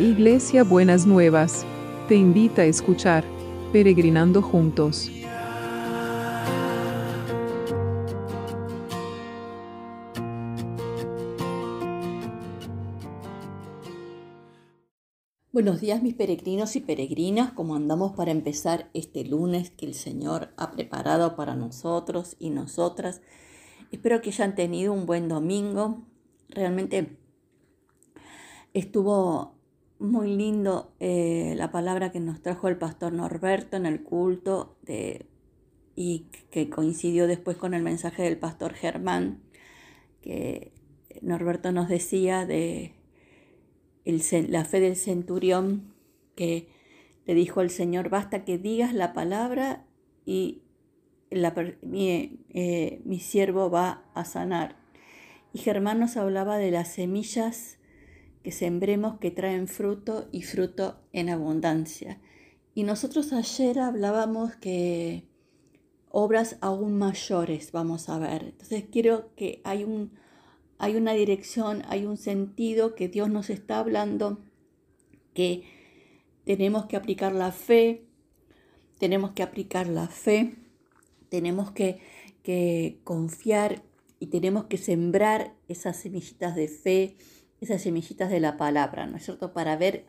Iglesia Buenas Nuevas, te invita a escuchar Peregrinando Juntos. Buenos días mis peregrinos y peregrinas, ¿cómo andamos para empezar este lunes que el Señor ha preparado para nosotros y nosotras? Espero que hayan tenido un buen domingo. Realmente estuvo muy lindo eh, la palabra que nos trajo el pastor Norberto en el culto de, y que coincidió después con el mensaje del pastor Germán, que Norberto nos decía de la fe del centurión que le dijo al Señor, basta que digas la palabra y mi, eh, mi siervo va a sanar. Y Germán nos hablaba de las semillas que sembremos que traen fruto y fruto en abundancia. Y nosotros ayer hablábamos que obras aún mayores vamos a ver. Entonces quiero que hay un, hay una dirección, hay un sentido que Dios nos está hablando, que tenemos que aplicar la fe, tenemos que aplicar la fe, tenemos que, confiar y tenemos que sembrar esas semillitas de fe, esas semillitas de la palabra, ¿no es cierto? Para ver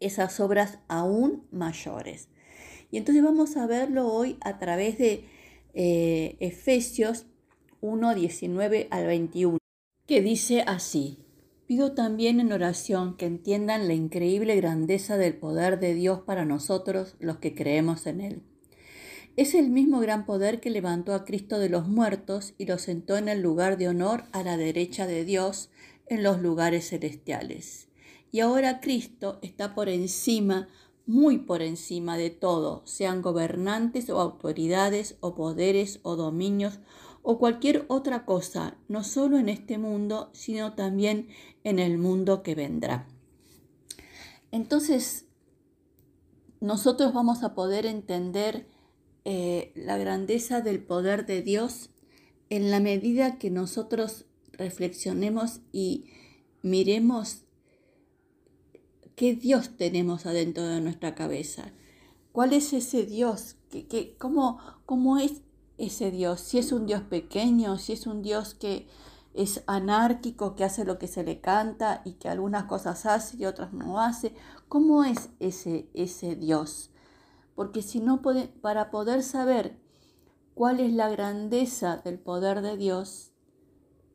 esas obras aún mayores. Y entonces vamos a verlo hoy a través de eh, Efesios 1, 19 al 21 que dice así, pido también en oración que entiendan la increíble grandeza del poder de Dios para nosotros los que creemos en Él. Es el mismo gran poder que levantó a Cristo de los muertos y lo sentó en el lugar de honor a la derecha de Dios en los lugares celestiales. Y ahora Cristo está por encima, muy por encima de todo, sean gobernantes o autoridades o poderes o dominios o cualquier otra cosa, no solo en este mundo, sino también en el mundo que vendrá. Entonces, nosotros vamos a poder entender eh, la grandeza del poder de Dios en la medida que nosotros reflexionemos y miremos qué Dios tenemos adentro de nuestra cabeza. ¿Cuál es ese Dios? ¿Qué, cómo, ¿Cómo es ese Dios, si es un Dios pequeño, si es un Dios que es anárquico, que hace lo que se le canta y que algunas cosas hace y otras no hace. ¿Cómo es ese, ese Dios? Porque si no para poder saber cuál es la grandeza del poder de Dios,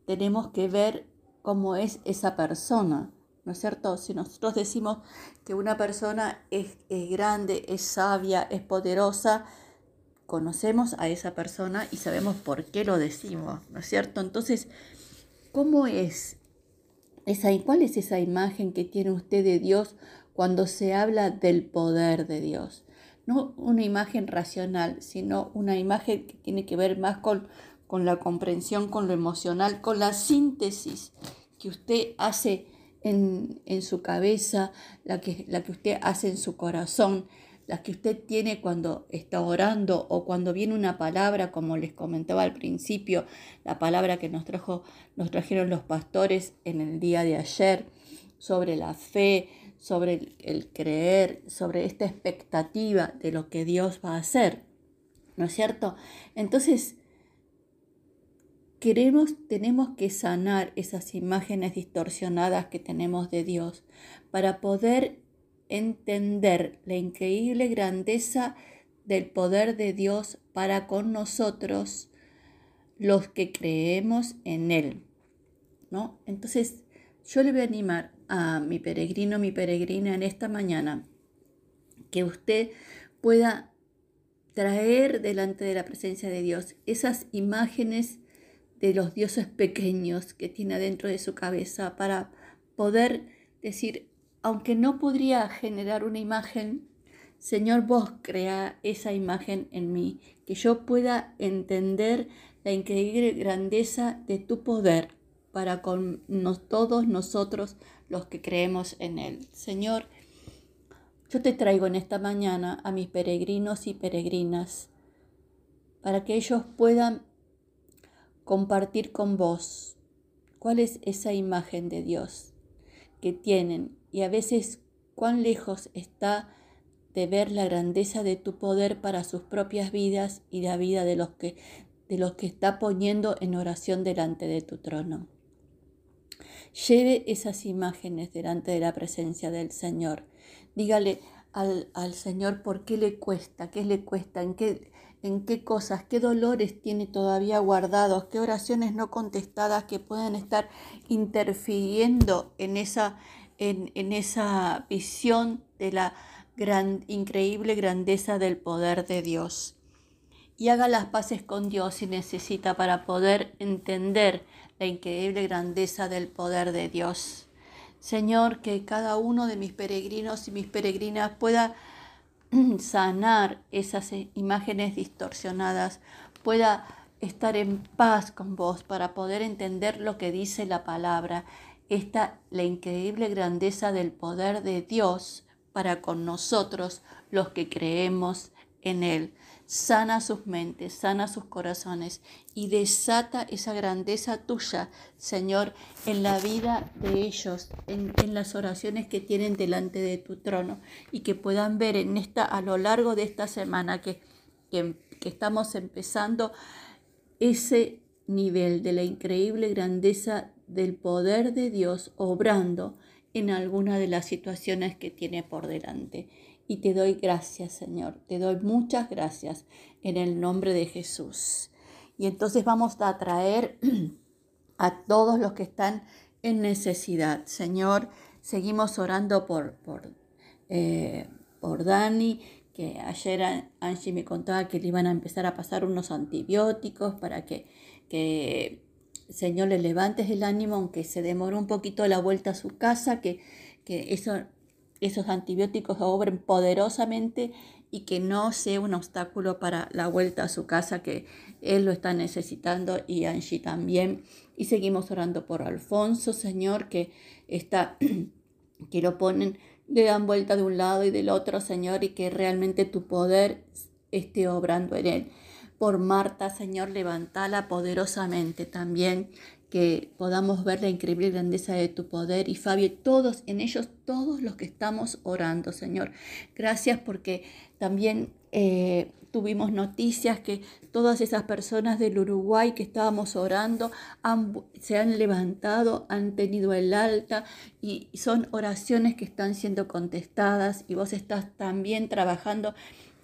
tenemos que ver cómo es esa persona. ¿No es cierto? Si nosotros decimos que una persona es, es grande, es sabia, es poderosa, conocemos a esa persona y sabemos por qué lo decimos, ¿no es cierto? Entonces, ¿cómo es esa, cuál es esa imagen que tiene usted de Dios cuando se habla del poder de Dios? No una imagen racional, sino una imagen que tiene que ver más con, con la comprensión, con lo emocional, con la síntesis que usted hace en, en su cabeza, la que, la que usted hace en su corazón, las que usted tiene cuando está orando o cuando viene una palabra, como les comentaba al principio, la palabra que nos, trajo, nos trajeron los pastores en el día de ayer sobre la fe, sobre el, el creer, sobre esta expectativa de lo que Dios va a hacer. ¿No es cierto? Entonces, queremos, tenemos que sanar esas imágenes distorsionadas que tenemos de Dios para poder entender la increíble grandeza del poder de Dios para con nosotros los que creemos en Él. ¿no? Entonces, yo le voy a animar a mi peregrino, mi peregrina en esta mañana, que usted pueda traer delante de la presencia de Dios esas imágenes de los dioses pequeños que tiene dentro de su cabeza para poder decir, aunque no podría generar una imagen, Señor, vos crea esa imagen en mí, que yo pueda entender la increíble grandeza de tu poder para con todos nosotros los que creemos en Él. Señor, yo te traigo en esta mañana a mis peregrinos y peregrinas para que ellos puedan compartir con vos cuál es esa imagen de Dios que tienen y a veces cuán lejos está de ver la grandeza de tu poder para sus propias vidas y la vida de los que, de los que está poniendo en oración delante de tu trono. Lleve esas imágenes delante de la presencia del Señor. Dígale al, al Señor por qué le cuesta, qué le cuesta, en qué, en qué cosas, qué dolores tiene todavía guardados, qué oraciones no contestadas que pueden estar interfiriendo en esa, en, en esa visión de la gran, increíble grandeza del poder de Dios. Y haga las paces con Dios si necesita para poder entender la increíble grandeza del poder de Dios. Señor, que cada uno de mis peregrinos y mis peregrinas pueda sanar esas imágenes distorsionadas, pueda estar en paz con vos para poder entender lo que dice la palabra, esta la increíble grandeza del poder de Dios para con nosotros los que creemos en Él. Sana sus mentes, sana sus corazones y desata esa grandeza tuya, Señor, en la vida de ellos, en, las oraciones que tienen delante de tu trono y que puedan ver en esta, a lo largo de esta semana que, que, que estamos empezando ese nivel de la increíble grandeza del poder de Dios obrando en alguna de las situaciones que tiene por delante. Y te doy gracias, Señor. Te doy muchas gracias en el nombre de Jesús. Y entonces vamos a traer a todos los que están en necesidad. Señor, seguimos orando por, por, eh, por Dani, que ayer Angie me contaba que le iban a empezar a pasar unos antibióticos para que, que Señor, le levantes el ánimo, aunque se demoró un poquito la vuelta a su casa, que, que eso, esos antibióticos obren poderosamente y que no sea un obstáculo para la vuelta a su casa, que él lo está necesitando y Angie también. Y seguimos orando por Alfonso, Señor, que está, que lo ponen, le dan vuelta de un lado y del otro, Señor, y que realmente tu poder esté obrando en él por Marta, Señor, levantala poderosamente también, que podamos ver la increíble grandeza de tu poder. Y Fabio, todos en ellos, todos los que estamos orando, Señor. Gracias porque también eh, tuvimos noticias que todas esas personas del Uruguay que estábamos orando se han levantado, han tenido el alta y son oraciones que están siendo contestadas y vos estás también trabajando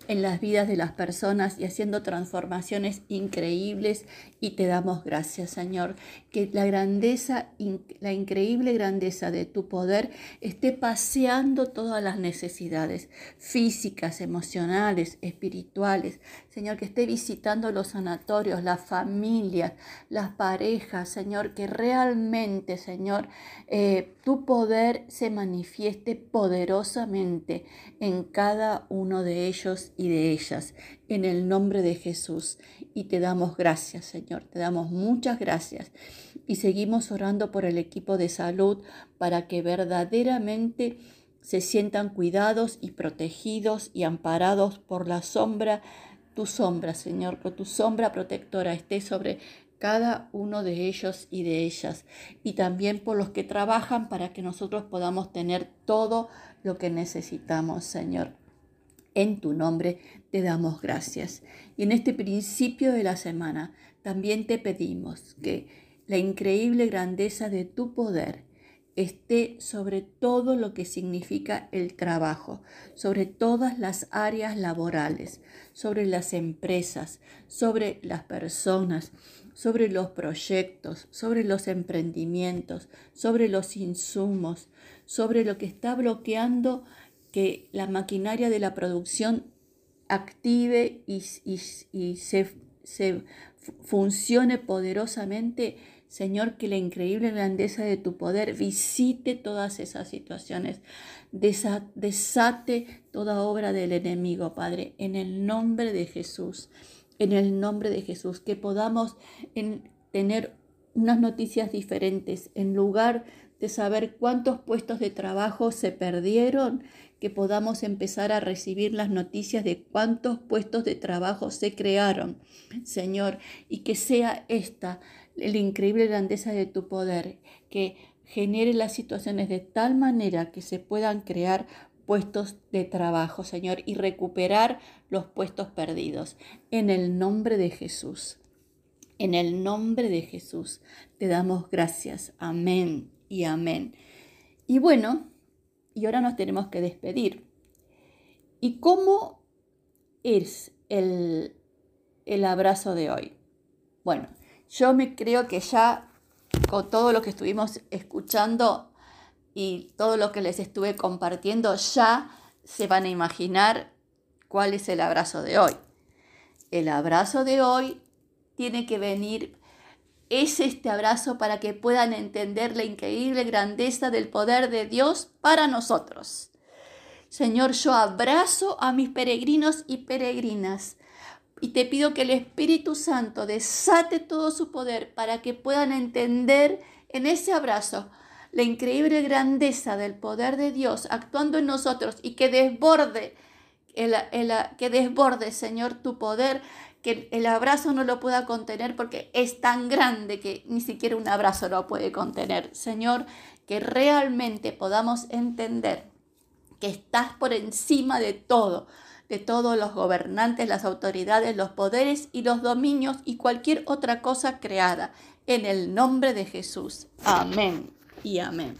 en las vidas de las personas y haciendo transformaciones increíbles y te damos gracias, Señor, que la grandeza, la increíble grandeza de tu poder esté paseando todas las necesidades físicas, emocionales, espirituales. Señor, que esté visitando los sanatorios, las familias, las parejas, Señor, que realmente, Señor, eh, tu poder se manifieste poderosamente en cada uno de ellos y de ellas, en el nombre de Jesús. Y te damos gracias, Señor, te damos muchas gracias. Y seguimos orando por el equipo de salud para que verdaderamente se sientan cuidados y protegidos y amparados por la sombra, tu sombra, Señor, por tu sombra protectora esté sobre cada uno de ellos y de ellas, y también por los que trabajan para que nosotros podamos tener todo lo que necesitamos, Señor. En tu nombre te damos gracias. Y en este principio de la semana también te pedimos que la increíble grandeza de tu poder esté sobre todo lo que significa el trabajo, sobre todas las áreas laborales, sobre las empresas, sobre las personas, sobre los proyectos, sobre los emprendimientos, sobre los insumos, sobre lo que está bloqueando que la maquinaria de la producción active y, se, se funcione poderosamente. Señor, que la increíble grandeza de tu poder visite todas esas situaciones, desate toda obra del enemigo, Padre, en el nombre de Jesús, en el nombre de Jesús, que podamos tener unas noticias diferentes en lugar de saber cuántos puestos de trabajo se perdieron, que podamos empezar a recibir las noticias de cuántos puestos de trabajo se crearon, Señor, y que sea esta la increíble grandeza de tu poder, que genere las situaciones de tal manera que se puedan crear puestos de trabajo, Señor, y recuperar los puestos perdidos. En el nombre de Jesús. En el nombre de Jesús te damos gracias. Amén y amén. Y bueno, y ahora nos tenemos que despedir. ¿Y cómo es el, el abrazo de hoy? Bueno, yo me creo que ya con todo lo que estuvimos escuchando y todo lo que les estuve compartiendo, ya se van a imaginar cuál es el abrazo de hoy. El abrazo de hoy tiene que venir, es este abrazo para que puedan entender la increíble grandeza del poder de Dios para nosotros. Señor, yo abrazo a mis peregrinos y peregrinas y te pido que el Espíritu Santo desate todo su poder para que puedan entender en ese abrazo la increíble grandeza del poder de Dios actuando en nosotros y que desborde, el, que desborde, Señor, tu poder, que el abrazo no lo pueda contener porque es tan grande que ni siquiera un abrazo lo puede contener. Señor, que realmente podamos entender que estás por encima de todo de todos los gobernantes, las autoridades, los poderes y los dominios y cualquier otra cosa creada. En el nombre de Jesús. Amén y amén.